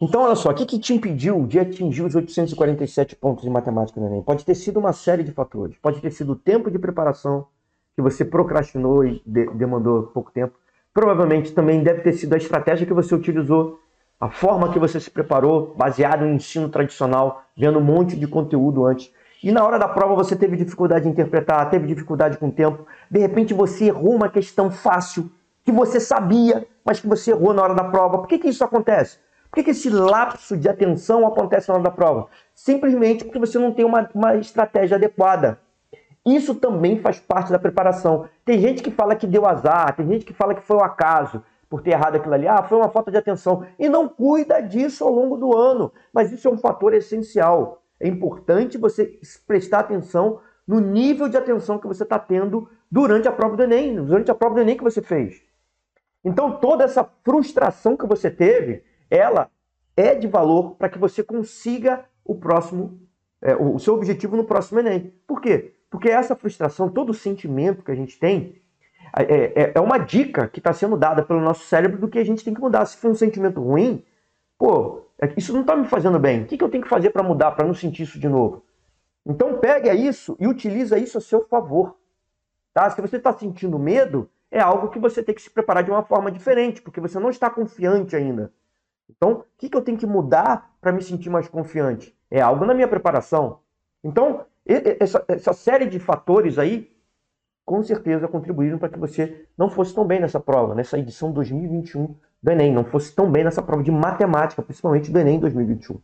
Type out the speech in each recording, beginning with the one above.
Então, olha só, o que, que te impediu de atingir os 847 pontos em matemática no Enem? Pode ter sido uma série de fatores. Pode ter sido o tempo de preparação, que você procrastinou e de demandou pouco tempo. Provavelmente também deve ter sido a estratégia que você utilizou, a forma que você se preparou, baseado no ensino tradicional, vendo um monte de conteúdo antes. E na hora da prova você teve dificuldade de interpretar, teve dificuldade com o tempo. De repente você errou uma questão fácil, que você sabia, mas que você errou na hora da prova. Por que, que isso acontece? Por que, que esse lapso de atenção acontece na hora da prova? Simplesmente porque você não tem uma, uma estratégia adequada. Isso também faz parte da preparação. Tem gente que fala que deu azar, tem gente que fala que foi um acaso por ter errado aquilo ali. Ah, foi uma falta de atenção. E não cuida disso ao longo do ano. Mas isso é um fator essencial. É importante você prestar atenção no nível de atenção que você está tendo durante a prova do Enem, durante a prova do Enem que você fez. Então, toda essa frustração que você teve, ela é de valor para que você consiga o próximo, é, o seu objetivo no próximo Enem. Por quê? Porque essa frustração, todo o sentimento que a gente tem, é, é, é uma dica que está sendo dada pelo nosso cérebro do que a gente tem que mudar. Se for um sentimento ruim, pô, é isso não está me fazendo bem. O que, que eu tenho que fazer para mudar, para não sentir isso de novo? Então pega isso e utiliza isso a seu favor. Tá? Se você está sentindo medo, é algo que você tem que se preparar de uma forma diferente, porque você não está confiante ainda. Então, o que, que eu tenho que mudar para me sentir mais confiante? É algo na minha preparação. Então, essa, essa série de fatores aí, com certeza contribuíram para que você não fosse tão bem nessa prova, nessa edição 2021 do Enem, não fosse tão bem nessa prova de matemática, principalmente do Enem 2021. O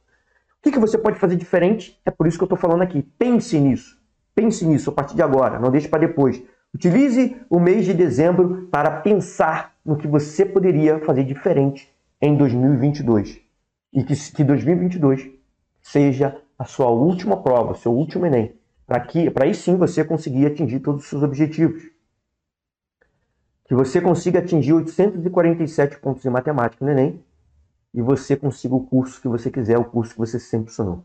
que, que você pode fazer diferente? É por isso que eu estou falando aqui. Pense nisso. Pense nisso a partir de agora, não deixe para depois. Utilize o mês de dezembro para pensar no que você poderia fazer diferente em 2022. E que, que 2022 seja a sua última prova, seu último Enem, para que para aí sim você conseguir atingir todos os seus objetivos. Que você consiga atingir 847 pontos em matemática no Enem e você consiga o curso que você quiser, o curso que você sempre sonhou.